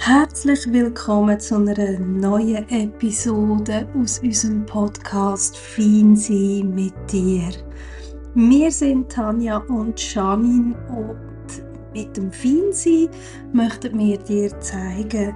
Herzlich willkommen zu einer neuen Episode aus unserem Podcast Fein sein mit dir. Wir sind Tanja und Janine und mit dem Feinsein möchten wir dir zeigen,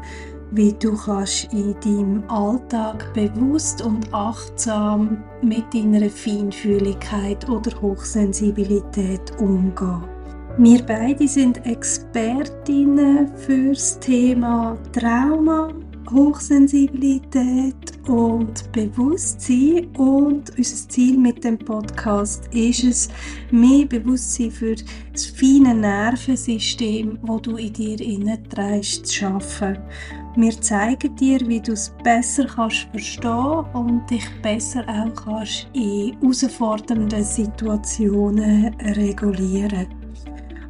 wie du kannst in deinem Alltag bewusst und achtsam mit deiner Feinfühligkeit oder Hochsensibilität umgehen. Wir beide sind Expertinnen fürs Thema Trauma, Hochsensibilität und Bewusstsein. Und unser Ziel mit dem Podcast ist es, mehr Bewusstsein für das feine Nervensystem, wo du in dir innen trägst, zu schaffen. Wir zeigen dir, wie du es besser kannst verstehen und dich besser auch kannst in herausfordernden Situationen regulieren.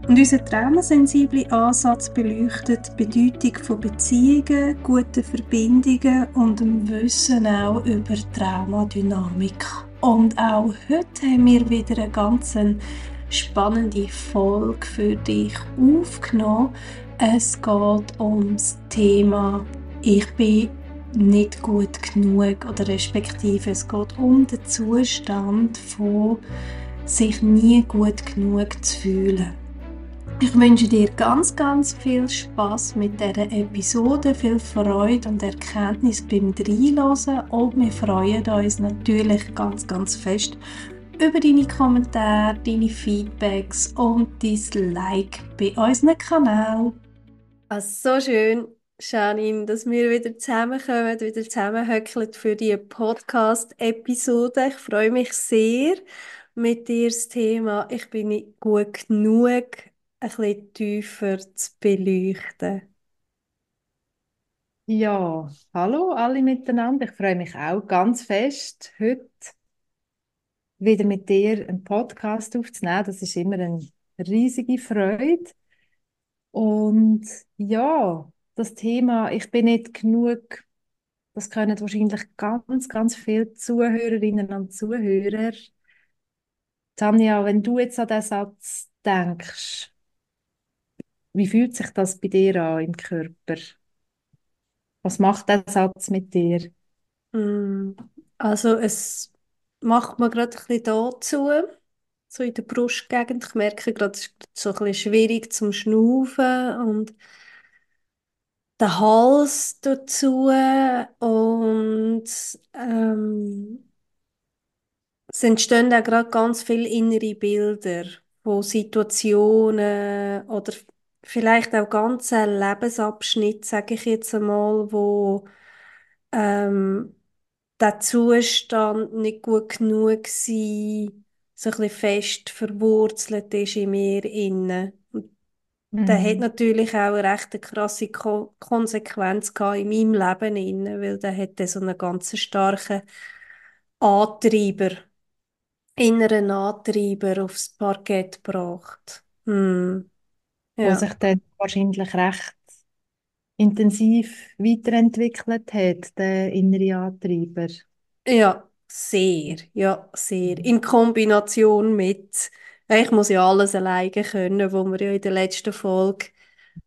Und unser traumasensible Ansatz beleuchtet die Bedeutung von Beziehungen, guten Verbindungen und dem Wissen auch über Traumadynamik. Und auch heute haben wir wieder eine ganz spannende Folge für dich aufgenommen. Es geht ums Thema Ich bin nicht gut genug oder respektive es geht um den Zustand von sich nie gut genug zu fühlen. Ich wünsche dir ganz, ganz viel Spaß mit dieser Episode, viel Freude und Erkenntnis beim Reinhören und wir freuen uns natürlich ganz, ganz fest über deine Kommentare, deine Feedbacks und dein Like bei unserem Kanal. Also so schön, Janine, dass wir wieder zusammenkommen, wieder zusammenhöckeln für die Podcast-Episode. Ich freue mich sehr, mit dir das Thema «Ich bin nicht gut genug» ein bisschen tiefer zu beleuchten. Ja, hallo alle miteinander. Ich freue mich auch ganz fest, heute wieder mit dir einen Podcast aufzunehmen. Das ist immer eine riesige Freude. Und ja, das Thema, ich bin nicht genug, das können wahrscheinlich ganz, ganz viele Zuhörerinnen und Zuhörer. Tanja, wenn du jetzt an diesen Satz denkst, wie fühlt sich das bei dir an im Körper? Was macht der Satz mit dir? Mm, also es macht mir gerade ein bisschen dazu, so in der Brustgegend. Ich merke gerade, es ist so ein bisschen schwierig zum Schnaufen und der Hals dazu und ähm, es entstehen auch gerade ganz viele innere Bilder von Situationen oder vielleicht auch ganze Lebensabschnitt, sage ich jetzt einmal, wo ähm, der Zustand nicht gut genug war, so ein bisschen fest verwurzelt ist in mir innen. Der hat Mhm. natürlich auch eine recht krasse Ko Konsequenz gehabt in meinem Leben innen, weil der hat so einen ganz starken Antreiber, inneren Antreiber aufs Parkett gebracht. Hm. Wo Ja. sich dann wahrscheinlich recht intensiv weiterentwickelt hat, der innere Antreiber. Ja, sehr, ja, sehr. In Kombination mit, ich muss ja alles alleine können, wo wir ja in der letzten Folge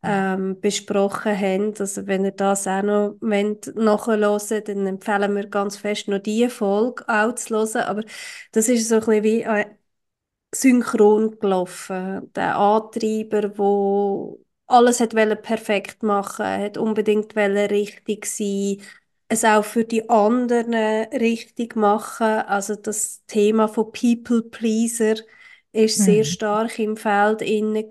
ähm, besprochen haben. Also wenn ihr das auch noch wollt, nachhören dann empfehlen wir ganz fest noch diese Folge auch zu hören. Aber das ist so ein bisschen wie äh, synchron gelaufen. Der Antreiber, wo alles hat perfekt machen, hat unbedingt richtig sein, es auch für die anderen richtig machen. Also das Thema von People Pleaser ist sehr Mhm. stark im Feld inne.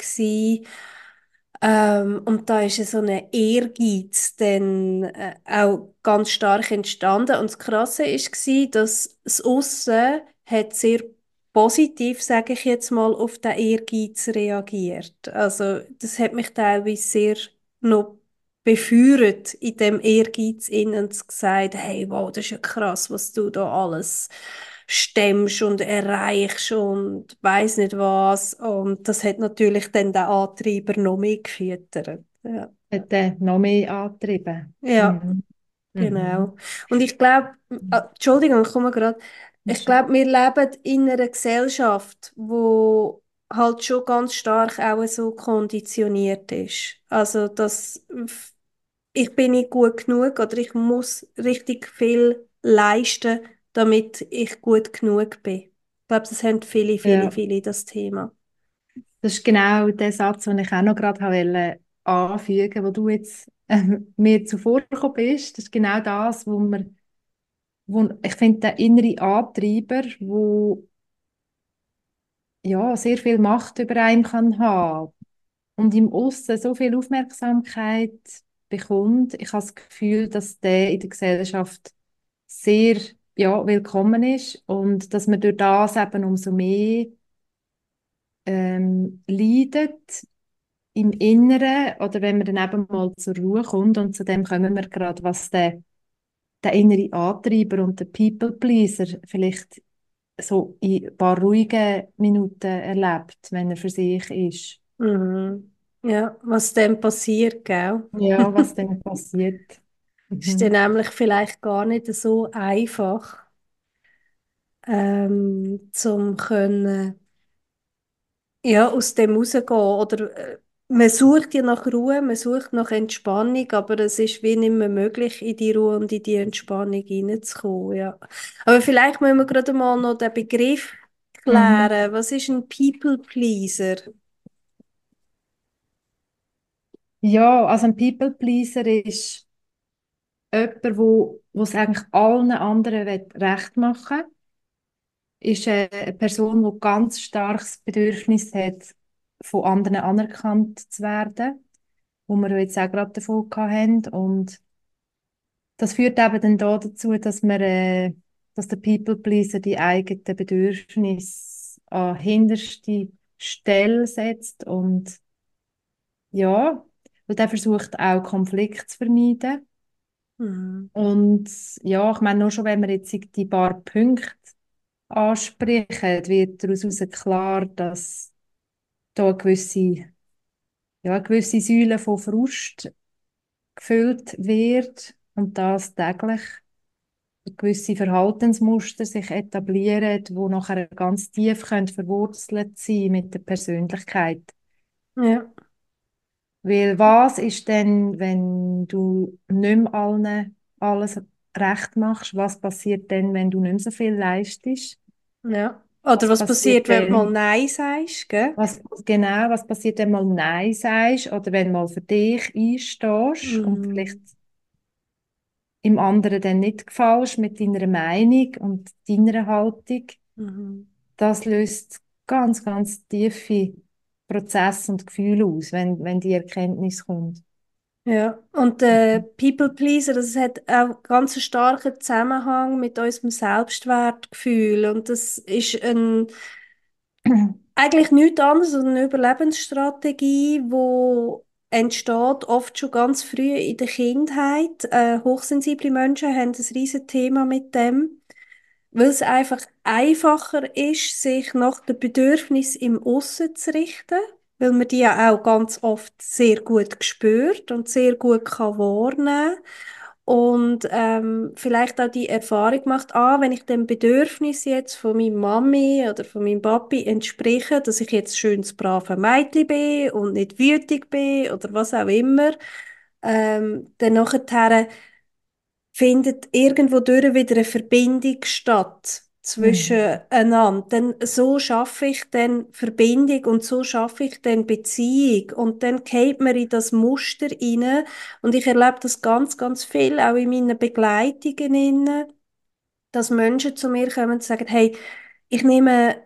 Ähm, und da ist so ein Ehrgeiz dann äh, auch ganz stark entstanden. Und das Krasse war, dass das Aussen hat sehr positiv, sage ich jetzt mal, auf den Ehrgeiz reagiert. Also das hat mich teilweise sehr noch befeuert in dem Ehrgeiz innen und gesagt, hey, wow, das ist ja krass, was du da alles stemmst und erreichst und weiß nicht was. Und das hat natürlich dann den Antreiber noch mehr gefüttert. Ja, Hat der noch mehr angetrieben? ja Mhm. genau. Mhm. Und ich glaube, äh, Entschuldigung, ich komme gerade. Ich glaube, wir leben in einer Gesellschaft, wo halt schon ganz stark auch so konditioniert ist. Also, dass ich bin nicht gut genug oder ich muss richtig viel leisten, damit ich gut genug bin. Ich glaube, das haben viele, viele, Ja. viele das Thema. Das ist genau der Satz, den ich auch noch gerade wollte anfügen, wo du jetzt ähm, mir zuvor gekommen bist. Das ist genau das, wo man, wo ich finde, der innere Antreiber, wo ja sehr viel Macht über einen kann haben und im Aussen so viel Aufmerksamkeit bekommt. Ich habe das Gefühl, dass der in der Gesellschaft sehr ja, willkommen ist und dass man durch das eben umso mehr ähm, leidet im Inneren oder wenn man dann eben mal zur Ruhe kommt und zu dem kommen wir gerade, was der, der innere Antreiber und der People Pleaser vielleicht so in ein paar ruhigen Minuten erlebt, wenn er für sich ist. Mhm. Ja, was dann passiert, gell? Ja, was dann passiert. Ist Mhm. dann nämlich vielleicht gar nicht so einfach, ähm, zum können, ja, aus dem rausgehen. Oder äh, man sucht ja nach Ruhe, man sucht nach Entspannung, aber es ist wie nicht mehr möglich, in die Ruhe und in die Entspannung hineinzukommen, ja. Aber vielleicht müssen wir gerade mal noch den Begriff Mhm. klären. Was ist ein People Pleaser? Ja, also ein People Pleaser ist jemand, wo, wo es eigentlich allen anderen recht machen will. Ist eine Person, die ganz starkes Bedürfnis hat, von anderen anerkannt zu werden, wo wir jetzt auch gerade davon hatten. Und das führt eben dann da dazu, dass man, äh, dass der People Pleaser die eigenen Bedürfnisse an hinterste Stelle setzt und ja, weil der versucht auch Konflikt zu vermeiden. Mhm. Und ja, ich meine, nur schon wenn wir jetzt die paar Punkte ansprechen, wird daraus klar, dass da eine gewisse, ja, eine gewisse Säule von Frust gefüllt wird und das täglich gewisse Verhaltensmuster sich etablieren, die nachher ganz tief können verwurzelt sein mit der Persönlichkeit. Ja. Weil was ist denn, wenn du nicht mehr allen alles recht machst? Was passiert denn, wenn du nicht mehr so viel leistest? Ja. Oder Was was passiert, passiert wenn du mal? Nein sagst, gell? Was, genau, was passiert, wenn mal Nein sagst oder wenn mal für dich einstehst und vielleicht im anderen dann nicht gefällst mit deiner Meinung und deiner Haltung? Mhm. Das löst ganz, ganz tiefe Prozesse und Gefühle aus, wenn, wenn die Erkenntnis kommt. Ja, und der People Pleaser, das hat auch ganz einen starken Zusammenhang mit unserem Selbstwertgefühl. Und das ist ein, eigentlich nichts anderes als eine Überlebensstrategie, wo entsteht oft schon ganz früh in der Kindheit. Äh, hochsensible Menschen haben ein riesiges Thema mit dem, weil es einfach einfacher ist, sich nach den Bedürfnissen im Aussen zu richten, weil man die ja auch ganz oft sehr gut spürt und sehr gut kann wahrnehmen. Und ähm, vielleicht auch die Erfahrung macht, ah, wenn ich dem Bedürfnis jetzt von meiner Mami oder von meinem Papi entspreche, dass ich jetzt schönes, braves Mädchen bin und nicht wütig bin oder was auch immer, ähm, dann nachher findet irgendwo wieder eine Verbindung statt zwischen Mhm. Denn so schaffe ich dann Verbindung und so schaffe ich dann Beziehung. Und dann geht man in das Muster rein. Und ich erlebe das ganz, ganz viel, auch in meinen Begleitungen, inne, dass Menschen zu mir kommen und sagen, hey, ich nehme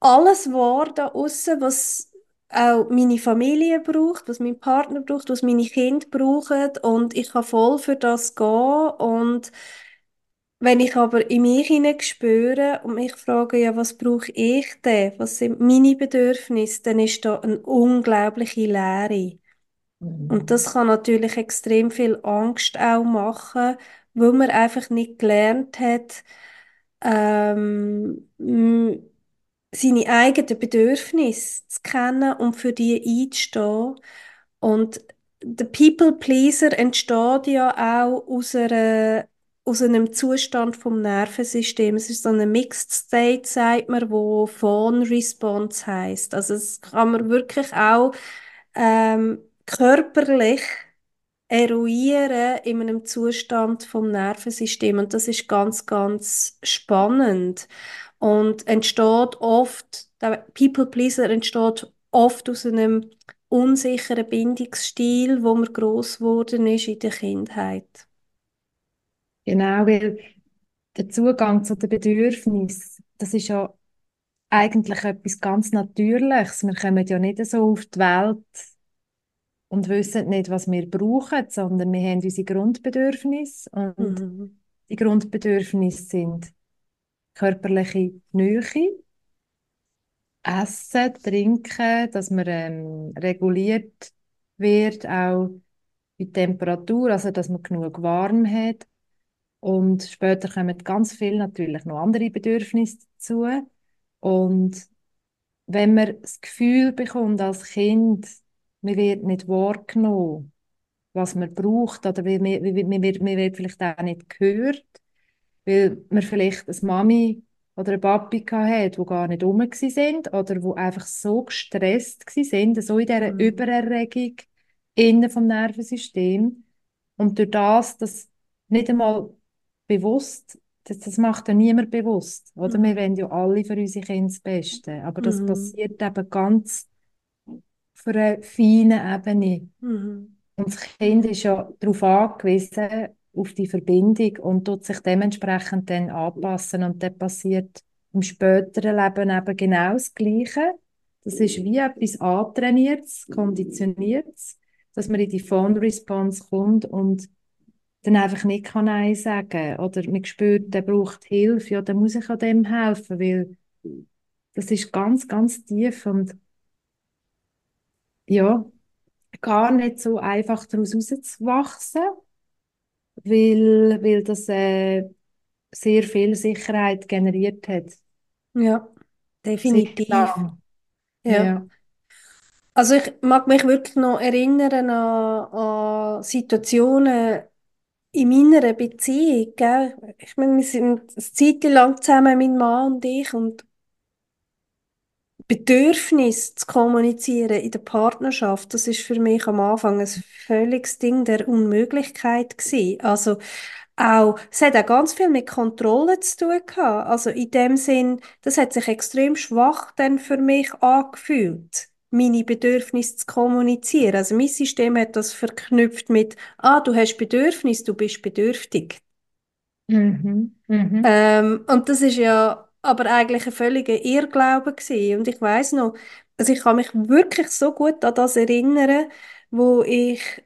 alles wahr da aussen, was auch meine Familie braucht, was mein Partner braucht, was meine Kinder brauchen und ich kann voll für das gehen und wenn ich aber in mich hinein spüre und mich frage, ja, was brauche ich denn? Was sind meine Bedürfnisse? Dann ist da eine unglaubliche Leere. Und das kann natürlich extrem viel Angst auch machen, weil man einfach nicht gelernt hat, ähm, seine eigenen Bedürfnisse zu kennen und für die einzustehen. Und der People Pleaser entsteht ja auch aus einer, aus einem Zustand vom Nervensystem. Es ist so eine Mixed State, sagt man, wo Fawn Response heißt. Also es kann man wirklich auch ähm, körperlich eruieren in einem Zustand vom Nervensystem und das ist ganz, ganz spannend und entsteht oft, People Pleaser entsteht oft aus einem unsicheren Bindungsstil, wo man groß geworden ist in der Kindheit. Genau, weil der Zugang zu den Bedürfnissen, das ist ja eigentlich etwas ganz Natürliches. Wir kommen ja nicht so auf die Welt und wissen nicht, was wir brauchen, sondern wir haben unsere Grundbedürfnisse und Mhm. die Grundbedürfnisse sind körperliche Nähe, Essen, Trinken, dass man ähm, reguliert wird, auch die Temperatur, also dass man genug warm hat. Und später kommen ganz viel natürlich noch andere Bedürfnisse dazu. Und wenn man das Gefühl bekommt als Kind, man wird nicht wahrgenommen, was man braucht, oder man, man, man, wird, man wird vielleicht auch nicht gehört, weil man vielleicht eine Mami oder eine Papi hatte, die gar nicht rum sind oder die einfach so gestresst sind, so in dieser Mhm. Übererregung innen vom Nervensystem. Und durch das, dass nicht einmal bewusst, das, das macht ja niemand bewusst, oder? Wir Mhm. wollen ja alle für unsere Kinder das Beste, aber das Mhm. passiert eben ganz auf einer feinen Ebene. Mhm. Und das Kind ist ja darauf angewiesen, auf die Verbindung und tut sich dementsprechend dann anpassen. Und dann passiert im späteren Leben eben genau das Gleiche. Das ist wie etwas Antrainiertes, Konditioniertes, dass man in die Phone-Response kommt und dann einfach nicht kann Nein sagen Oder man spürt, der braucht Hilfe, ja, dann muss ich an dem helfen, weil das ist ganz, ganz tief und ja, gar nicht so einfach daraus rauszuwachsen, weil, weil das äh, sehr viel Sicherheit generiert hat. Ja, definitiv. Ja. Ja. Also ich mag mich wirklich noch erinnern an, an Situationen in meiner Beziehung, gell? Ich meine, wir sind eine Zeit lang zusammen, mein Mann und ich, und Bedürfnis zu kommunizieren in der Partnerschaft, das ist für mich am Anfang ein völliges Ding der Unmöglichkeit gewesen. Also auch, es hat auch ganz viel mit Kontrolle zu tun gehabt. Also in dem Sinn, das hat sich extrem schwach dann für mich angefühlt, meine Bedürfnisse zu kommunizieren. Also mein System hat das verknüpft mit, ah, du hast Bedürfnis, du bist bedürftig. Mhm. Mhm. Ähm, und das ist ja aber eigentlich ein völliger Irrglaube gewesen. Und ich weiß noch, also ich kann mich wirklich so gut an das erinnern, wo ich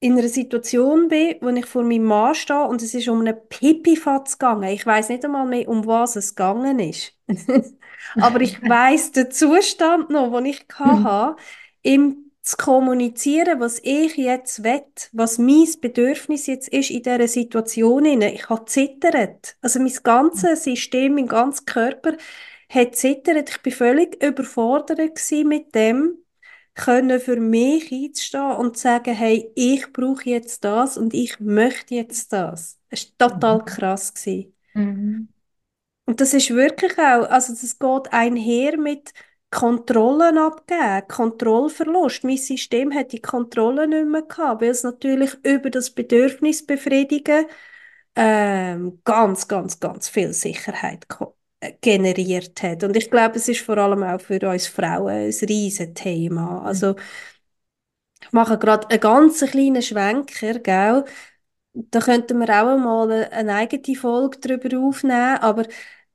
in einer Situation bin, wo ich vor meinem Mann stehe und es ist um einen Pipifatz gegangen. Ich weiß nicht einmal mehr, um was es gegangen ist. Aber ich weiß den Zustand noch, den ich hatte, ihm zu kommunizieren, was ich jetzt will, was mein Bedürfnis jetzt ist in dieser Situation. Ich habe zittert. Also mein ganzes System, mein ganzer Körper hat zittert. Ich bin völlig überfordert mit dem, können für mich einzustehen und sagen, hey, ich brauche jetzt das und ich möchte jetzt das. Es war total krass. Gewesen. Mhm. Und das ist wirklich auch, also das geht einher mit Kontrollen abgeben, Kontrollverlust. Mein System hat die Kontrolle nicht mehr gehabt, weil es natürlich über das Bedürfnis befriedigen ähm, ganz, ganz, ganz viel Sicherheit äh, generiert hat. Und ich glaube, es ist vor allem auch für uns Frauen ein riesen Thema. Also ich mache gerade einen ganz kleinen Schwenker, gell? Da könnten wir auch mal eine eigene Folge darüber aufnehmen, aber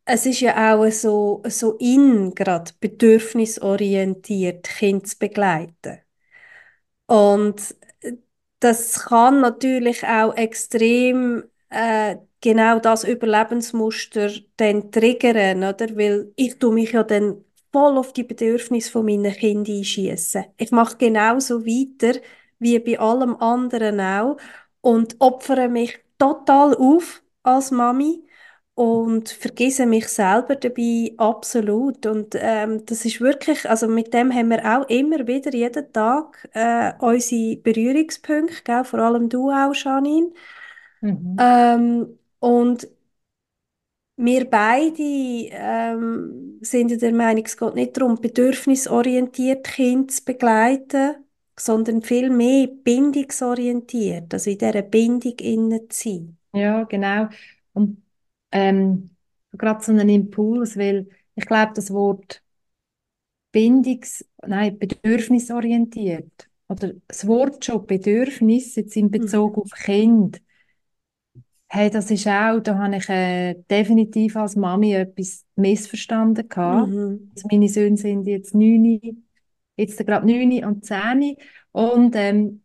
es ist ja auch so, so in, gerade bedürfnisorientiert Kinder zu begleiten. Und das kann natürlich auch extrem äh, genau das Überlebensmuster dann triggern, oder? Weil ich tue mich ja dann voll auf die Bedürfnisse von meinen Kindern einschießen. Ich mache genauso weiter wie bei allem anderen auch und opfere mich total auf als Mami und vergesse mich selber dabei absolut. Und ähm, das ist wirklich, also mit dem haben wir auch immer wieder jeden Tag äh, unsere Berührungspunkte, gell? Vor allem du auch, Janine. Mhm. Ähm, und wir beide ähm, sind der Meinung, es geht nicht darum, bedürfnisorientiert Kinder zu begleiten, sondern viel mehr bindungsorientiert, also in dieser Bindung innen zu sein. Ja, genau. Und ähm, gerade so einen Impuls, weil ich glaube, das Wort Bindungs-, nein, bedürfnisorientiert oder das Wort schon Bedürfnis jetzt in Bezug Mhm. auf Kind, hey, das ist auch, da habe ich äh, definitiv als Mami etwas missverstanden gehabt. Mhm. Also meine Söhne sind jetzt neun, jetzt gerade neun und zehn und ähm,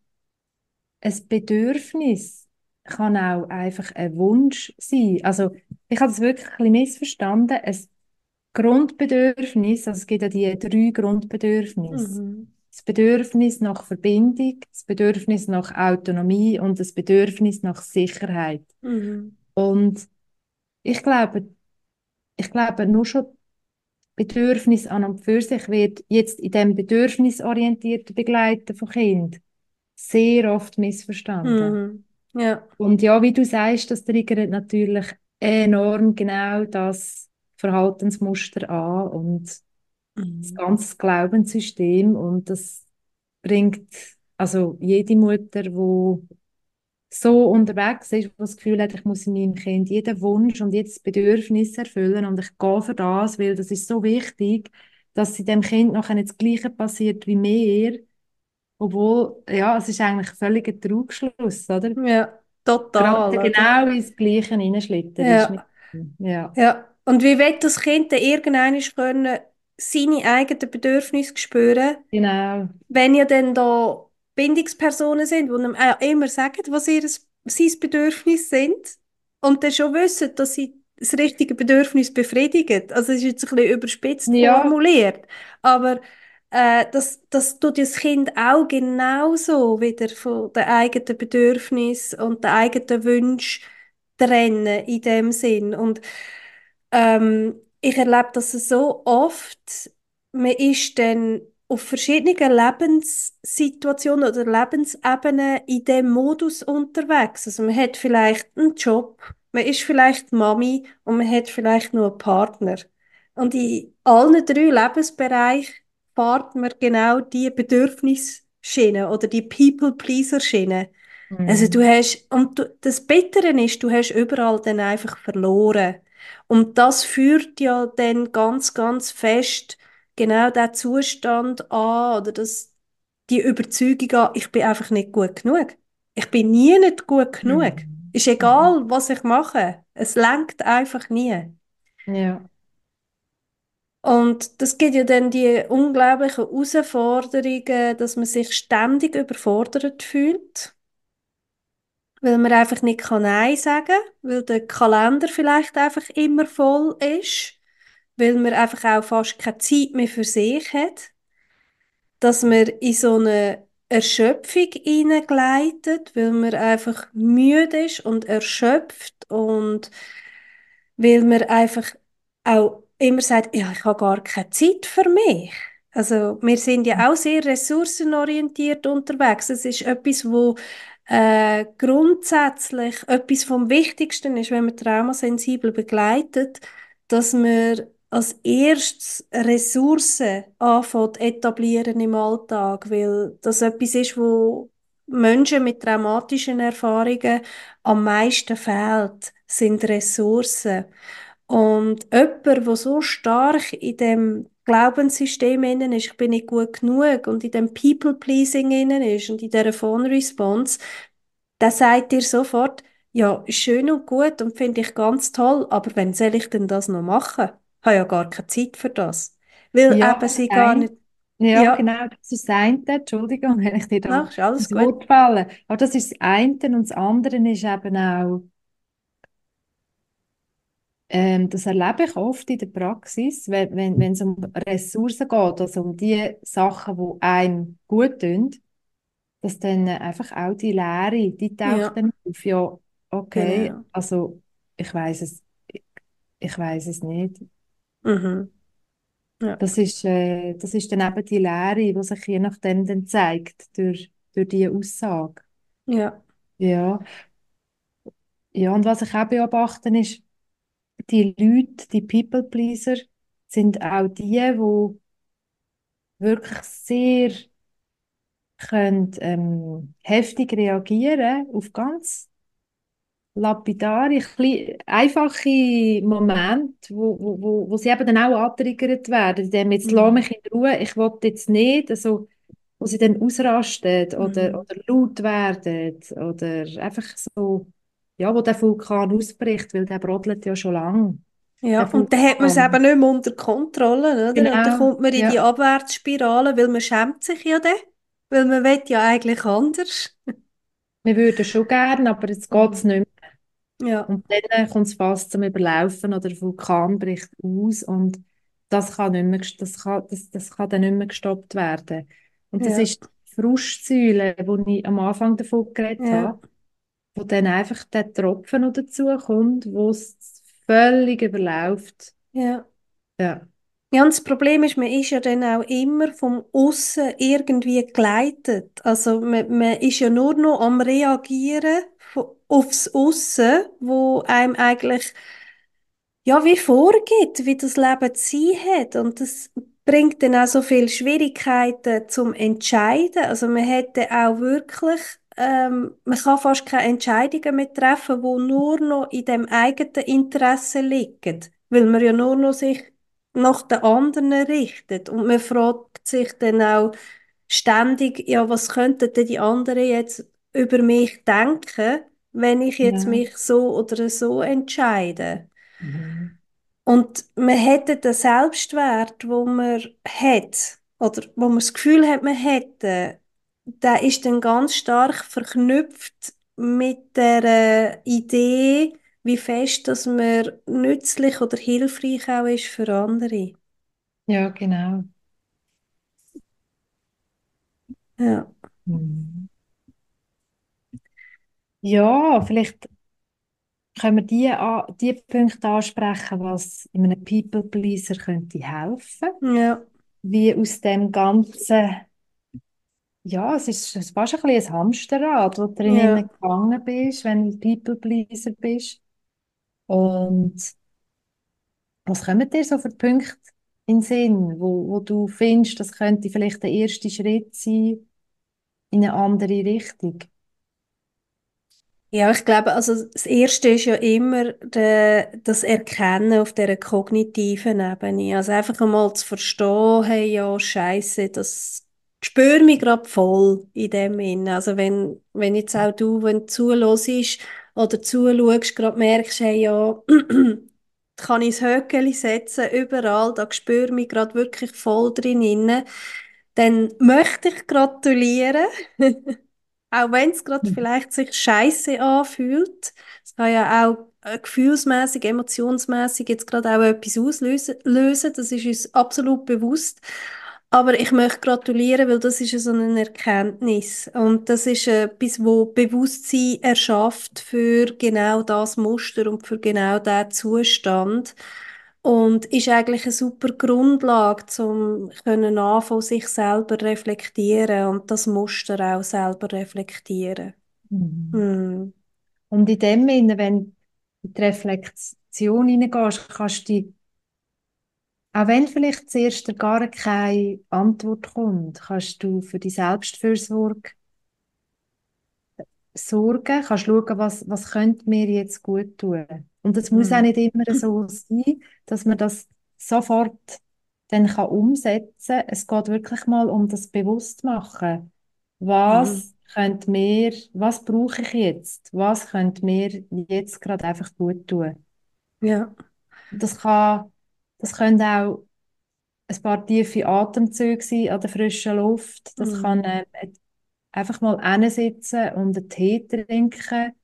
ein Bedürfnis kann auch einfach ein Wunsch sein. Also ich habe das wirklich ein bisschen missverstanden. Ein Grundbedürfnis, also es gibt ja die drei Grundbedürfnisse. Mhm. Das Bedürfnis nach Verbindung, das Bedürfnis nach Autonomie und das Bedürfnis nach Sicherheit. Mhm. Und ich glaube, ich glaube, nur schon Bedürfnis an und für sich wird jetzt in dem bedürfnisorientierten Begleiten von Kind sehr oft missverstanden. Mhm. Ja. Und ja, wie du sagst, das triggert natürlich enorm genau das Verhaltensmuster an und das Mhm. ganze Glaubenssystem und das bringt also jede Mutter, wo so unterwegs ist, wo das Gefühl hat, ich muss in meinem Kind jeden Wunsch und jedes Bedürfnis erfüllen und ich gehe für das, weil das ist so wichtig, dass sie dem Kind nachher nicht das Gleiche passiert wie mir, obwohl, ja, es ist eigentlich völlig ein Trugschluss, oder? Ja, total, Gerade oder? genau ins Gleiche hineinschlittern mit Ja. ja. Ja. Und wie will das Kind dann irgendwann können seine eigenen Bedürfnisse spüren, Genau. wenn ja dann da Bindungspersonen sind, die ihm immer sagen, was ihr sein Bedürfnis sind und dann schon wissen, dass sie das richtige Bedürfnis befriedigen. Also es ist jetzt ein bisschen überspitzt Ja, formuliert, aber äh, das, das tut das Kind auch genauso wieder von den eigenen Bedürfnissen und den eigenen Wünschen trennen in dem Sinn. Und ähm, ich erlebe das so oft, man ist dann auf verschiedenen Lebenssituationen oder Lebensebenen in dem Modus unterwegs. Also man hat vielleicht einen Job, man ist vielleicht Mami und man hat vielleicht noch einen Partner. Und in allen drei Lebensbereichen fährt man genau die Bedürfnisschiene oder die People-Pleaser-Schiene. Also du Mhm. hast, und du, das Bittere ist, du hast überall dann einfach verloren. Und das führt ja dann ganz, ganz fest genau den Zustand an oder das, die Überzeugung an, ich bin einfach nicht gut genug. Ich bin nie nicht gut genug. Mhm. Ist Mhm. egal, was ich mache. Es lenkt einfach nie. Ja. Und das gibt ja dann die unglaublichen Herausforderungen, dass man sich ständig überfordert fühlt, weil man einfach nicht kann Nein sagen, weil der Kalender vielleicht einfach immer voll ist, weil man einfach auch fast keine Zeit mehr für sich hat, dass man in so eine Erschöpfung hineingleitet, weil man einfach müde ist und erschöpft und weil man einfach auch immer sagt, ja, ich habe gar keine Zeit für mich. Also wir sind ja auch sehr ressourcenorientiert unterwegs. Es ist etwas, wo äh, grundsätzlich etwas vom Wichtigsten ist, wenn man traumasensibel begleitet, dass man als erstes Ressourcen anfängt etablieren im Alltag, weil das etwas ist, wo Menschen mit traumatischen Erfahrungen am meisten fehlt, sind Ressourcen. Und jemand, der so stark in dem Glaubenssystem innen ist, ich bin nicht gut genug und in dem People-Pleasing innen ist und in dieser Phone-Response, der sagt dir sofort, ja, ist schön und gut und finde ich ganz toll, aber wann soll ich denn das noch machen? Ich habe ja gar keine Zeit für das. Weil Ja, eben das sie gar ein, nicht, ja, ja, genau, das ist das eine. Entschuldigung, wenn ich dir da ins gut. Wort falle. Aber das ist das eine und das andere ist eben auch, ähm, das erlebe ich oft in der Praxis, wenn, wenn, wenn es um Ressourcen geht, also um die Sachen, die einem gut tun, dass dann einfach auch die Leere, die taucht Ja, dann auf. Ja, okay, genau. also ich weiß es, ich, ich weiß es nicht. Mhm. Ja, Das ist, äh, das ist dann eben die Leere, die sich je nachdem dann zeigt durch, durch diese Aussage. ja, Ja. Ja, und was ich auch beobachte, ist, die Leute, die People-Pleaser, sind auch die, die wirklich sehr können ähm, heftig reagieren auf ganz lapidare, einfache Momente, wo, wo, wo, wo sie eben dann auch angetriggert werden, indem jetzt lass Mhm. mich in Ruhe, ich will jetzt nicht, also, wo sie dann ausrasten oder, Mhm. oder laut werden oder einfach so, ja, wo der Vulkan ausbricht, weil der brodelt ja schon lange, Ja, der und dann hat man es eben nicht mehr unter Kontrolle, oder? Und dann Genau, kommt man in die ja. Abwärtsspirale, weil man schämt sich ja dann, weil man will ja eigentlich anders. Wir würden schon gerne, aber jetzt geht es Mhm. nicht mehr. Ja, Und dann kommt es fast zum Überlaufen oder der Vulkan bricht aus und das kann nicht mehr, das kann, das, das kann dann nicht mehr gestoppt werden. Und das ja, ist die Frustsäule, wo ich am Anfang davon geredet ja, habe, wo dann einfach der Tropfen noch dazu kommt, wo es völlig überläuft. ja. Ja, Ja, und das Problem ist, man ist ja dann auch immer vom Aussen irgendwie geleitet. Also man, man ist ja nur noch am Reagieren aufs Aussen, wo einem eigentlich ja wie vorgibt, wie das Leben sein hat. Und das bringt dann auch so viele Schwierigkeiten zum Entscheiden. Also man hätte auch wirklich, ähm, man kann fast keine Entscheidungen mehr treffen, wo nur noch in dem eigenen Interesse liegen, weil man ja nur noch sich nach den anderen richtet. Und man fragt sich dann auch ständig, ja, was könnten denn die anderen jetzt über mich denken, wenn ich jetzt ja. mich so oder so entscheide? Mhm. Und man hätte den Selbstwert, wo man hat, oder wo man das Gefühl hat, man hätte, der ist dann ganz stark verknüpft mit der Idee, wie fest, dass man nützlich oder hilfreich auch ist für andere. Ja, genau. Ja, Mhm. Ja, vielleicht können wir die, die Punkte ansprechen, was in einem People-Pleaser könnte helfen. ja, Wie aus dem Ganzen, ja, es ist, es ist fast ein bisschen ein Hamsterrad, wo du drinnen ja. gefangen bist, wenn du People-Pleaser bist. Und was kommen dir so für Punkte in den Sinn, wo, wo du findest, das könnte vielleicht der erste Schritt sein in eine andere Richtung? Ja, ich glaube, also das Erste ist ja immer der, das Erkennen auf der kognitiven Ebene. Also einfach einmal zu verstehen, hey, ja, Scheiße, das spüre mich gerade voll in dem Sinn. Also wenn, wenn jetzt auch du, wenn du zuhörst oder zuschaust, gerade merkst, hey, ja, kann ich das Höckeli setzen, überall, da spüre ich mich gerade wirklich voll drin inne, dann möchte ich gratulieren. Auch wenn es gerade Mhm. vielleicht sich scheiße anfühlt, es kann ja auch äh, gefühlsmäßig, emotionsmäßig jetzt gerade auch etwas auslösen, lösen, das ist uns absolut bewusst. Aber ich möchte gratulieren, weil das ist so eine Erkenntnis und das ist etwas, wo Bewusstsein erschafft für genau das Muster und für genau diesen Zustand. Und ist eigentlich eine super Grundlage, um können anfangen, sich selber reflektieren und das Muster auch selber reflektieren. Mhm. Hm. Und in dem Sinne, wenn du in die Reflexion hineingehst, kannst du dich, auch wenn vielleicht zuerst gar keine Antwort kommt, kannst du für die Selbstfürsorge sorgen, kannst schauen, was, was könnte mir jetzt gut tun. Und es muss auch Hm. nicht immer so sein, dass man das sofort dann kann umsetzen kann. Es geht wirklich mal um das Bewusstmachen. Mhm. Was könnte mir, was brauche ich jetzt? Was könnte mir jetzt gerade einfach gut tun? Ja. Das kann, das können auch ein paar tiefe Atemzüge sein an der frischen Luft. Das kann Hm. ähm, einfach mal hinsitzen und einen Tee trinken,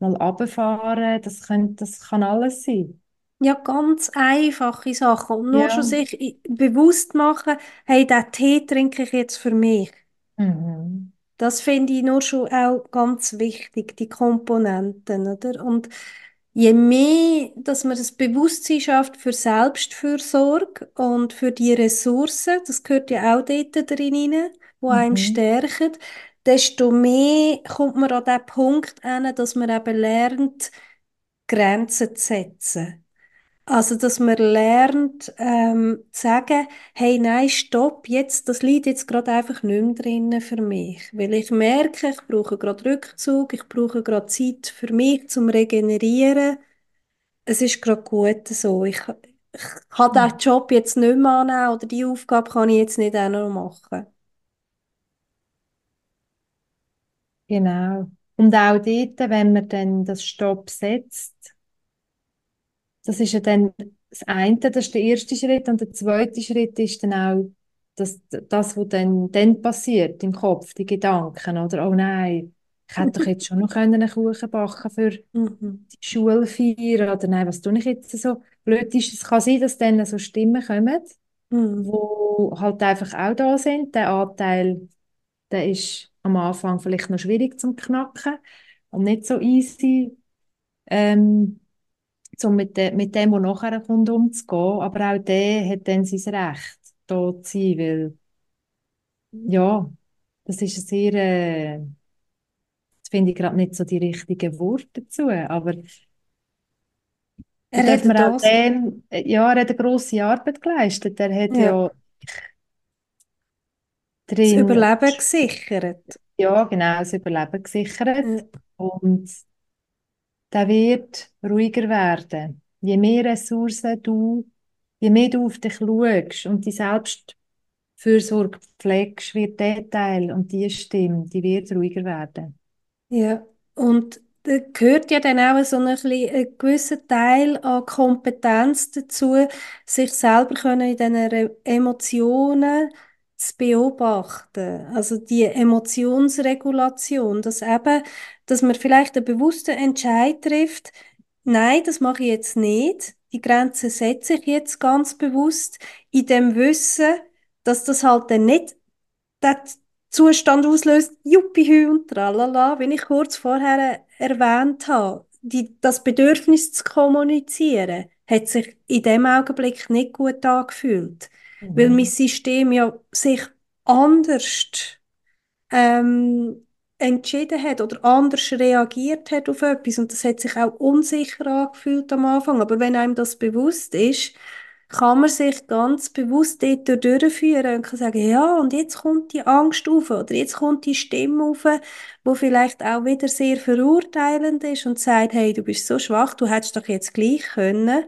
mal runterfahren. Das kann, das kann alles sein. Ja, ganz einfache Sachen. Und nur schon Ja. sich i- bewusst machen, hey, den Tee trinke ich jetzt für mich. Mhm. Das finde ich nur schon auch ganz wichtig, die Komponenten, oder? Und je mehr, dass man das Bewusstsein schafft für Selbstfürsorge und für die Ressourcen, das gehört ja auch dort drin rein, wo einem Mhm. stärken, desto mehr kommt man an den Punkt hin, dass man eben lernt, Grenzen zu setzen. Also, dass man lernt, ähm, zu sagen, hey, nein, stopp, jetzt, das liegt jetzt gerade einfach nicht mehr drinnen für mich. Weil ich merke, ich brauche gerade Rückzug, ich brauche gerade Zeit für mich zum Regenerieren. Es ist gerade gut so. Ich, ich kann diesen Job jetzt nicht mehr annehmen oder die Aufgabe kann ich jetzt nicht auch noch machen. Genau. Und auch dort, wenn man dann das Stopp setzt, das ist ja dann das eine, das ist der erste Schritt und der zweite Schritt ist dann auch das, das was dann, dann passiert im Kopf, die Gedanken, oder? Oh nein, ich hätte doch jetzt schon noch einen Kuchen backen für Mhm. die Schulfeier oder nein, was tue ich jetzt so? Blöd ist, es kann sein, dass dann so Stimmen kommen, Mhm. wo halt einfach auch da sind. Der Anteil, der ist am Anfang vielleicht noch schwierig zum Knacken und nicht so easy, ähm, um mit, de mit dem, was nachher kommt, umzugehen. Aber auch der hat dann sein Recht, da zu sein, weil, ja, das ist ein sehr, äh, das finde ich gerade nicht so die richtigen Worte dazu, aber Er hat man auch das, dem, äh, ja, er hat eine grosse Arbeit geleistet. Er hat ja, ja das drin, Überleben gesichert. ja, genau, das Überleben gesichert Ja. und der wird ruhiger werden. Je mehr Ressourcen du, je mehr du auf dich schaust und die Selbstfürsorge pflegst, wird der Teil und die Stimme, die wird ruhiger werden. Ja, und da gehört ja dann auch so ein, gewisser Teil an Kompetenz dazu, sich selber können in diesen Emotionen zu beobachten. Also die Emotionsregulation, dass eben, dass man vielleicht einen bewussten Entscheid trifft, nein, das mache ich jetzt nicht. Die Grenze setze ich jetzt ganz bewusst in dem Wissen, dass das halt dann nicht der Zustand auslöst, Juppihü und tralala, wie ich kurz vorher erwähnt habe. Die, das Bedürfnis zu kommunizieren hat sich in dem Augenblick nicht gut angefühlt, weil mein Mhm. System ja sich anders ähm, entschieden hat oder anders reagiert hat auf etwas und das hat sich auch unsicher angefühlt am Anfang. Aber wenn einem das bewusst ist, kann man sich ganz bewusst dort durchführen und kann sagen, ja, und jetzt kommt die Angst auf oder jetzt kommt die Stimme auf, wo vielleicht auch wieder sehr verurteilend ist und sagt, hey, du bist so schwach, du hättest doch jetzt gleich können.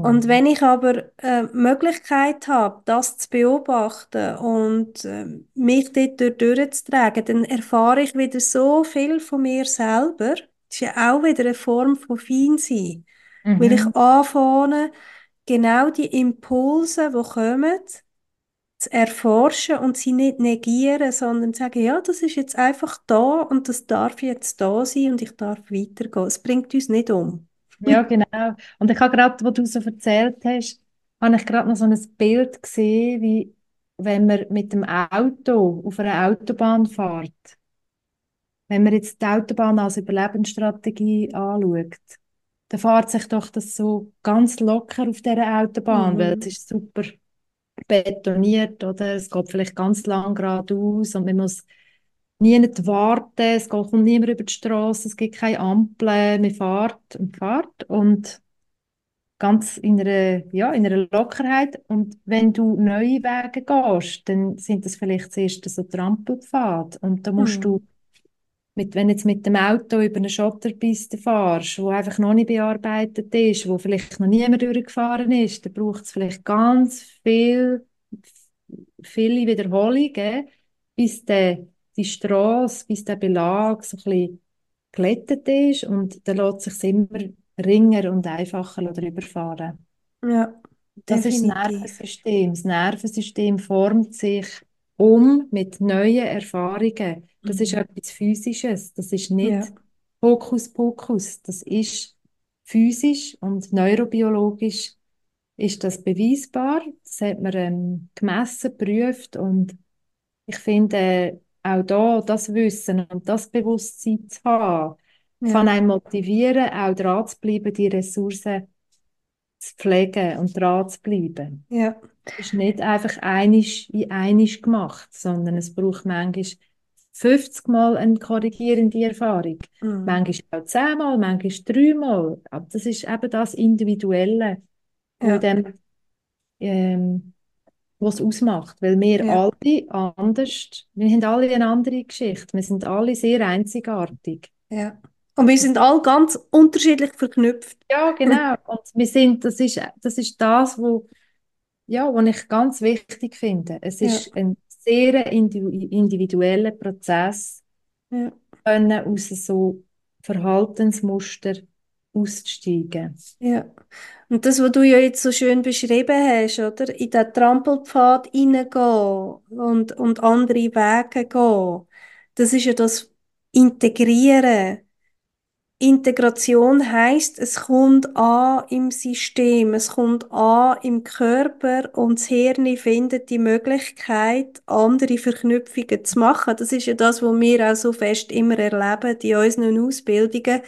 Und Mhm. wenn ich aber äh, die Möglichkeit habe, das zu beobachten und äh, mich dort durch- durchzutragen, dann erfahre ich wieder so viel von mir selber. Das ist ja auch wieder eine Form von Feinsein. Weil ich Mhm. anfange, genau die Impulse, die kommen, zu erforschen und sie nicht negieren, sondern zu sagen, ja, das ist jetzt einfach da und das darf jetzt da sein und ich darf weitergehen. Es bringt uns nicht um. Ja, genau. Und ich habe gerade, wo du so erzählt hast, habe ich gerade noch so ein Bild gesehen, wie wenn man mit dem Auto auf einer Autobahn fährt. Wenn man jetzt die Autobahn als Überlebensstrategie anschaut, dann fährt sich doch das so ganz locker auf dieser Autobahn, weil es Mhm. ist super betoniert, oder? Es geht vielleicht ganz lang geradeaus und man muss nie nicht warten, es kommt niemand über die Straße, es gibt keine Ampeln, man fährt und fährt und ganz in einer, ja, in einer Lockerheit. Und wenn du neue Wege gehst, dann sind das vielleicht zuerst so Trampelpfade und da musst du Mhm. mit, wenn du jetzt mit dem Auto über eine Schotterpiste fährst, wo einfach noch nicht bearbeitet ist, wo vielleicht noch niemand durchgefahren ist, dann braucht es vielleicht ganz viel, viele Wiederholungen, bis der, die Straße, bis der Belag so ein bisschen glättet ist und dann lässt es sich immer ringer und einfacher drüber fahren. Ja, Das ist das definitiv. Nervensystem. Das Nervensystem formt sich um mit neuen Erfahrungen. Das ist Mhm. etwas Physisches. Das ist Ja, nicht Hokuspokus. Das ist physisch und neurobiologisch ist das beweisbar. Das hat man ähm, gemessen, geprüft und ich finde äh, auch da das Wissen und das Bewusstsein zu haben, kann ja, einen motivieren, auch dran zu bleiben, die Ressourcen zu pflegen und dran zu bleiben. ja, Es ist nicht einfach einisch in einisch gemacht, sondern es braucht manchmal 50 Mal eine korrigierende Erfahrung. mhm. Manchmal auch 10 Mal, manchmal 3 Mal. Aber das ist eben das Individuelle. Ja. in dem, ähm, was ausmacht. Weil wir Ja. alle anders, wir haben alle eine andere Geschichte. Wir sind alle sehr einzigartig. Ja. Und wir sind alle ganz unterschiedlich verknüpft. Ja, genau. Und wir sind, das ist, das ist das, wo, ja, was ich ganz wichtig finde. Es Ja. ist ein sehr indi- individueller Prozess, Ja. können aus so Verhaltensmuster auszusteigen. Ja. Und das, was du ja jetzt so schön beschrieben hast, oder? In den Trampelpfad hineingehen und, und andere Wege gehen, das ist ja das Integrieren. Integration heißt, es kommt an im System, es kommt an im Körper und das Hirn findet die Möglichkeit, andere Verknüpfungen zu machen. Das ist ja das, was wir auch so fest immer erleben in unseren Ausbildungen.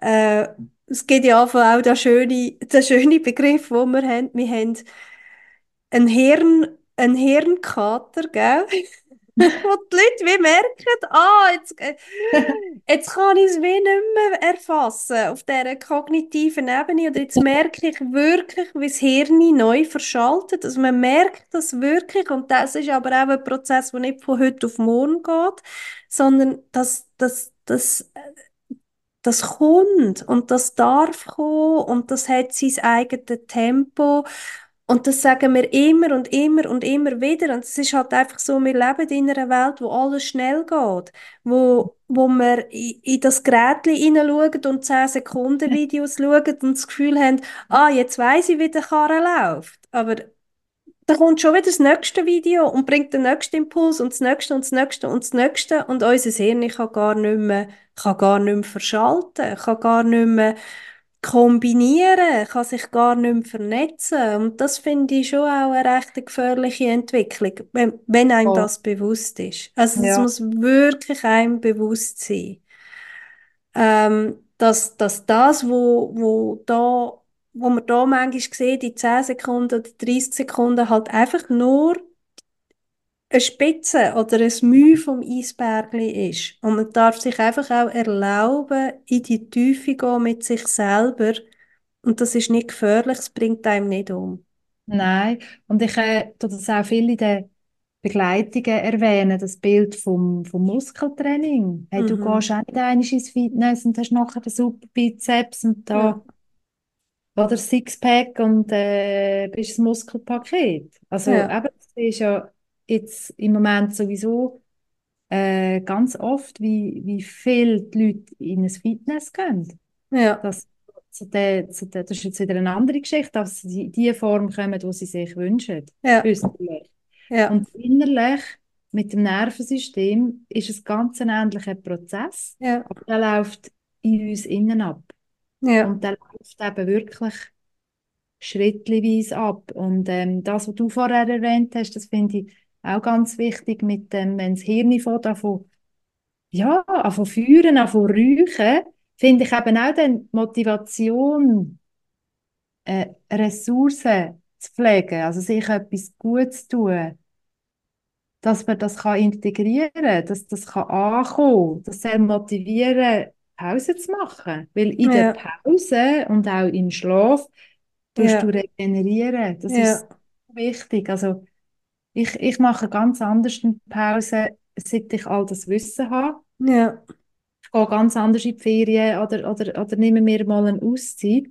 Äh, es gibt ja auch den schönen, den schönen Begriff, den wir haben. Wir haben einen Hirn, einen Hirnkater, gell? Wo die Leute wie merken, ah, jetzt, äh, jetzt kann ich es wie nicht mehr erfassen auf dieser kognitiven Ebene. Oder jetzt merke ich wirklich, wie das Hirn neu verschaltet. Also man merkt das wirklich. Und das ist aber auch ein Prozess, der nicht von heute auf morgen geht, sondern das, das, das, das kommt und das darf kommen und das hat sein eigenes Tempo. Und das sagen wir immer und immer und immer wieder. Und es ist halt einfach so, wir leben in einer Welt, wo alles schnell geht, wo, wo wir in, in das Gerät hineinschauen und 10 Sekunden Videos schauen und das Gefühl haben, ah, jetzt weiss ich, wie der Karren läuft. Aber dann kommt schon wieder das nächste Video und bringt den nächsten Impuls und das nächste und das nächste und das nächste und unser Hirn kann gar nicht mehr, kann gar nicht mehr verschalten, kann gar nicht mehr kombinieren, kann sich gar nicht mehr vernetzen und das finde ich schon auch eine recht gefährliche Entwicklung, wenn, wenn einem Oh. das bewusst ist. Also es Ja. muss wirklich einem bewusst sein, ähm, dass, dass das, wo, wo da wo man da manchmal sieht, in 10 Sekunden oder 30 Sekunden, halt einfach nur eine Spitze oder ein Mühe vom Eisbergli ist. Und man darf sich einfach auch erlauben, in die Tiefe gehen mit sich selber. Und das ist nicht gefährlich, es bringt einem nicht um. Nein, und ich äh, tue das auch viel in den Begleitungen erwähnen, das Bild vom, vom Muskeltraining. Hey, du Mhm. gehst auch nicht einmal ins Fitness und hast nachher den super Bizeps und da oder Sixpack und äh, bist ein Muskelpaket. Also Ja. eben, das ist ja jetzt im Moment sowieso äh, ganz oft, wie, wie viel die Leute in ein Fitness gehen. Ja, Das, zu der, zu der, das ist jetzt wieder eine andere Geschichte, dass sie in die Form kommen, die sie sich wünschen. ja, ja, Und innerlich mit dem Nervensystem ist es ganz ein ähnlicher Prozess, ja, aber der läuft in uns innen ab. ja, Und der läuft eben wirklich schrittweise ab. Und ähm, das, was du vorher erwähnt hast, das finde ich auch ganz wichtig, mit dem, wenn das Hirn von davon, ja, von führen, von räuchen, finde ich eben auch die Motivation, äh, Ressourcen zu pflegen, also sich etwas Gutes zu tun, dass man das kann integrieren kann, dass das kann ankommen, das soll motivieren, Pause zu machen. Weil in Ja. der Pause und auch im Schlaf tust Ja. du regenerieren. Das Ja. ist wichtig. Also ich, ich mache ganz anders eine Pause, seit ich all das Wissen habe. ja, Ich gehe ganz anders in die Ferien oder, oder, oder nehme mir mal eine Auszeit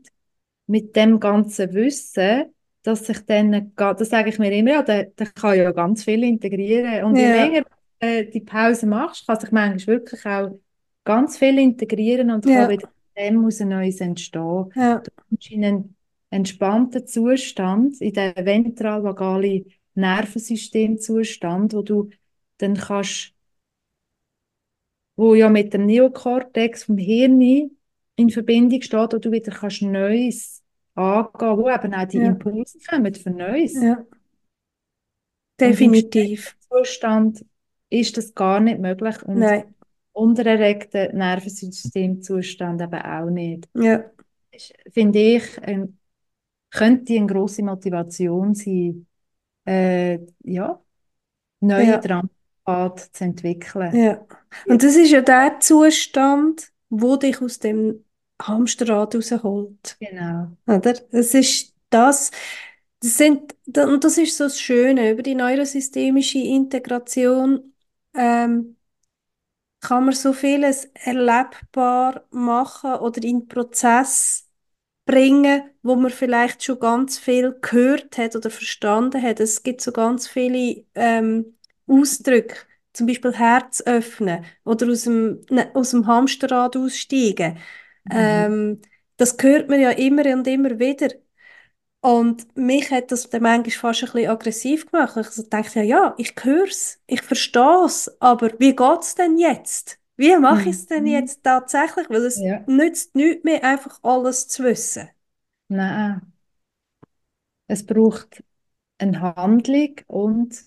mit dem ganzen Wissen, dass ich dann, das sage ich mir immer, ja, der, der kann ja ganz viel integrieren. Und je Ja. länger äh, die Pause machst, kann sich manchmal wirklich auch ganz viel integrieren und Ja. kann wieder dem aus ein Neues entstehen. ja, Du kommst in einen entspannten Zustand, in den ventralvagalen Nervensystemzustand, wo du dann kannst, wo ja mit dem Neokortex vom Hirn in Verbindung steht, wo du wieder kannst Neues angehen, wo eben auch die Ja. Impulse kommen für Neues. ja. Und im Definitiv. Zustand ist das gar nicht möglich und Nein, untererregten Nervensystemzustand eben auch nicht. ja, finde ich, ein, könnte eine grosse Motivation sein, äh, ja, neue Ja. Trampelpfade zu entwickeln. ja. Und das ist ja der Zustand, wo dich aus dem Hamsterrad rausholt. Genau. Oder? Es ist das, das sind, und das ist so das Schöne, über die neurosystemische Integration ähm, kann man so vieles erlebbar machen oder in den Prozess bringen, wo man vielleicht schon ganz viel gehört hat oder verstanden hat. Es gibt so ganz viele ähm, Ausdrücke, zum Beispiel Herz öffnen oder aus dem, ne, aus dem Hamsterrad aussteigen. Mhm. Ähm, das hört man ja immer und immer wieder. Und mich hat das dann manchmal fast ein bisschen aggressiv gemacht. Ich dachte, ja, ja, ich höre es, ich verstehe es, aber wie geht es denn jetzt? Wie mache ich es denn Mhm. jetzt tatsächlich? Weil es Ja. nützt nichts mehr, einfach alles zu wissen. Nein. Es braucht eine Handlung und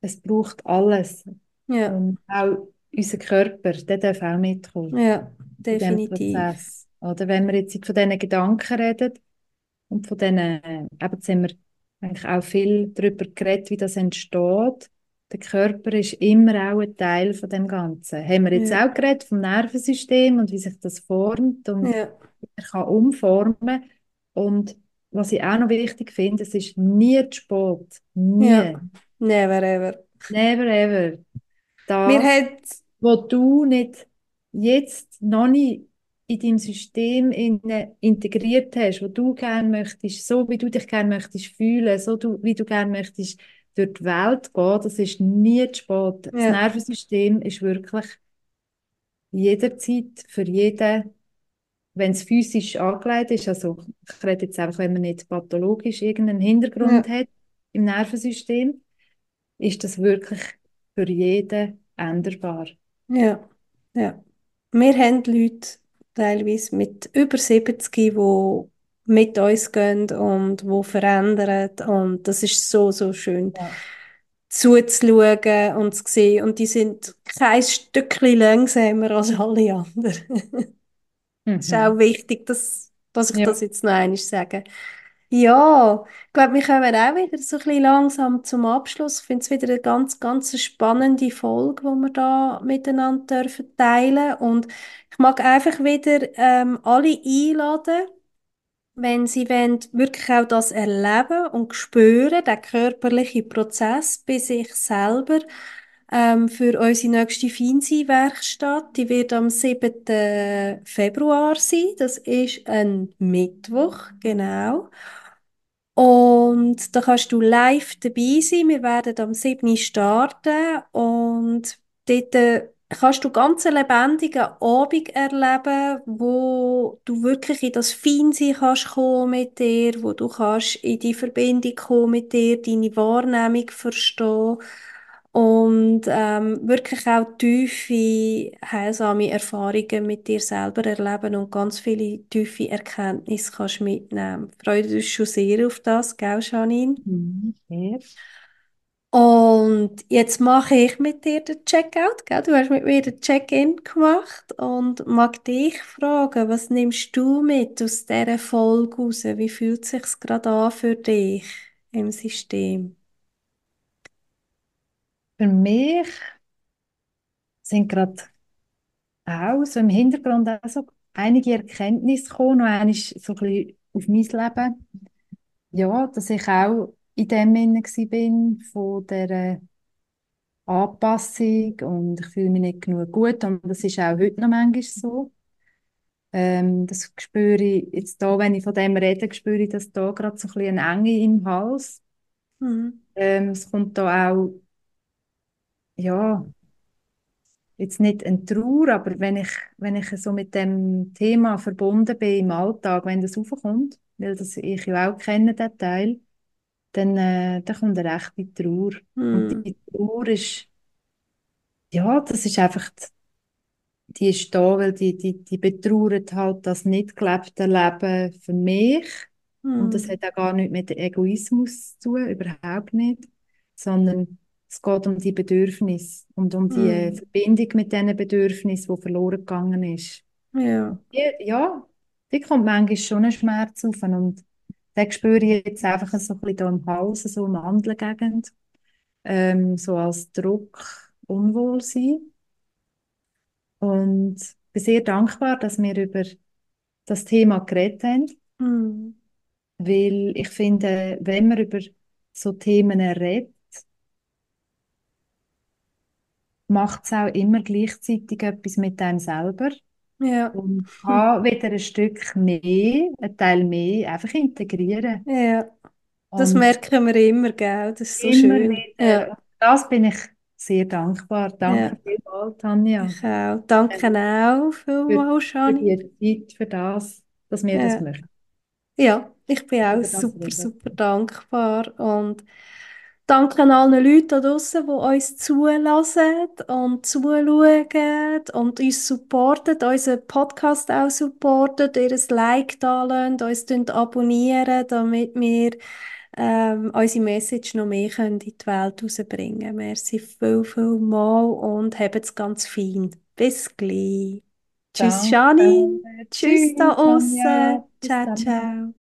es braucht alles. Ja, Und auch unser Körper, der darf auch mitkommen ja, definitiv. Prozess. Oder wenn wir jetzt von diesen Gedanken reden und von diesen, eben, haben wir eigentlich auch viel darüber geredet, wie das entsteht. Der Körper ist immer auch ein Teil von dem Ganzen. Haben wir jetzt Ja, auch geredet vom Nervensystem und wie sich das formt und ja, er kann umformen. Und was ich auch noch wichtig finde, es ist nie zu spät. Nie. ja. Never ever. Never ever. Das, hat, wo du nicht jetzt noch nicht in deinem System inne integriert hast, wo du gerne möchtest, so wie du dich gerne möchtest fühlen, so du, wie du gerne möchtest durch die Welt gehen, das ist nie zu spät. Das ja, Nervensystem ist wirklich jederzeit für jeden wenn es physisch angelegt ist, also ich rede jetzt einfach, wenn man nicht pathologisch irgendeinen Hintergrund ja, hat im Nervensystem, ist das wirklich für jeden änderbar. ja, ja. Wir haben Leute teilweise mit über 70, die mit uns gehen und die verändern. Und das ist so, so schön Ja. zuzuschauen und zu sehen. Und die sind kein Stückchen langsamer als alle anderen. Es ist Mhm. auch wichtig, dass, dass ich Ja. das jetzt noch einmal sage. Ja, ich glaube, wir kommen auch wieder so ein bisschen langsam zum Abschluss. Ich finde es wieder eine ganz, ganz spannende Folge, die wir da miteinander dürfen teilen. Und ich mag einfach wieder ähm, alle einladen, wenn sie wollen, wirklich auch das erleben und spüren, den körperlichen Prozess bei sich selber, ähm, für unsere nächste Feinsein-Werkstatt. Die wird am 7. Februar sein. Das ist ein Mittwoch, genau. Und da kannst du live dabei sein. Wir werden am 7. starten und dort kannst du ganz einen lebendigen Abend erleben, wo du wirklich in das Feinsein kannst kommen mit dir, wo du kannst in die Verbindung kommen mit dir, deine Wahrnehmung verstehen und ähm, wirklich auch tiefe, heilsame Erfahrungen mit dir selber erleben und ganz viele tiefe Erkenntnisse kannst mitnehmen. Wir uns schon sehr auf das, gell, Janine? Mhm. Sehr. Und jetzt mache ich mit dir den Checkout, gell? Du hast mit mir den Check-in gemacht und mag dich fragen, was nimmst du mit aus dieser Folge raus? Wie fühlt es sich gerade an für dich im System? Für mich sind gerade auch so im Hintergrund auch so einige Erkenntnisse gekommen, noch einmal so ein bisschen auf mein Leben. Ja, dass ich auch in dem inne bin von der Anpassung und ich fühle mich nicht genug gut und das ist auch heute noch manchmal so. Ähm, das spüre ich jetzt da, wenn ich von dem rede, spüre ich, dass da gerade so ein bisschen eine Enge im Hals. Mhm. Ähm, es kommt da auch, ja, jetzt nicht eine Trauer, aber wenn ich, wenn ich so mit dem Thema verbunden bin im Alltag, wenn das aufkommt, weil das ich ja auch kenne, den Teil, dann, äh, dann kommt eine rechte Trauer. Und Mhm. die Trauer ist, ja, das ist einfach, die ist da, weil die, die, die betrauert halt das nicht gelebte Leben für mich. Und das Mhm. hat auch gar nichts mit Egoismus zu tun, überhaupt nicht, sondern es geht um die Bedürfnisse und um die Mhm. Verbindung mit diesen Bedürfnissen, die verloren gegangen ist. Ja. Die, ja, die kommt manchmal schon ein Schmerz auf und den spüre ich jetzt einfach so ein bisschen hier im Hals, so im Mandelgegend, ähm, so als Druck, Unwohlsein. Und bin sehr dankbar, dass wir über das Thema geredet haben. Mhm. weil ich finde, wenn man über so Themen redet, macht es auch immer gleichzeitig etwas mit einem selber Ja, und kann wieder ein Stück mehr, ein Teil mehr einfach integrieren. ja. Das Und merken wir immer, gell? Das ist so immer schön. wieder. Ja, das bin ich sehr dankbar. ja. Danke vielmals, Tanja, Ich auch. Danke ähm, auch für, vielmals, für Shani. die Zeit, für das, dass wir das Ja. möchten, Ja, ich bin auch das super, reden. super dankbar und danke an allen Leuten da draußen, die uns zulassen und zuschauen und uns supporten, unseren Podcast auch supporten, ihr ein Like da lassen, uns abonnieren, damit wir ähm, unsere Message noch mehr können in die Welt rausbringen können. Merci viel, viel mal und habt es ganz fein. Bis gleich. Tschüss. Shani. Tschüss Tschüss, da. Bis Ciao, ciao.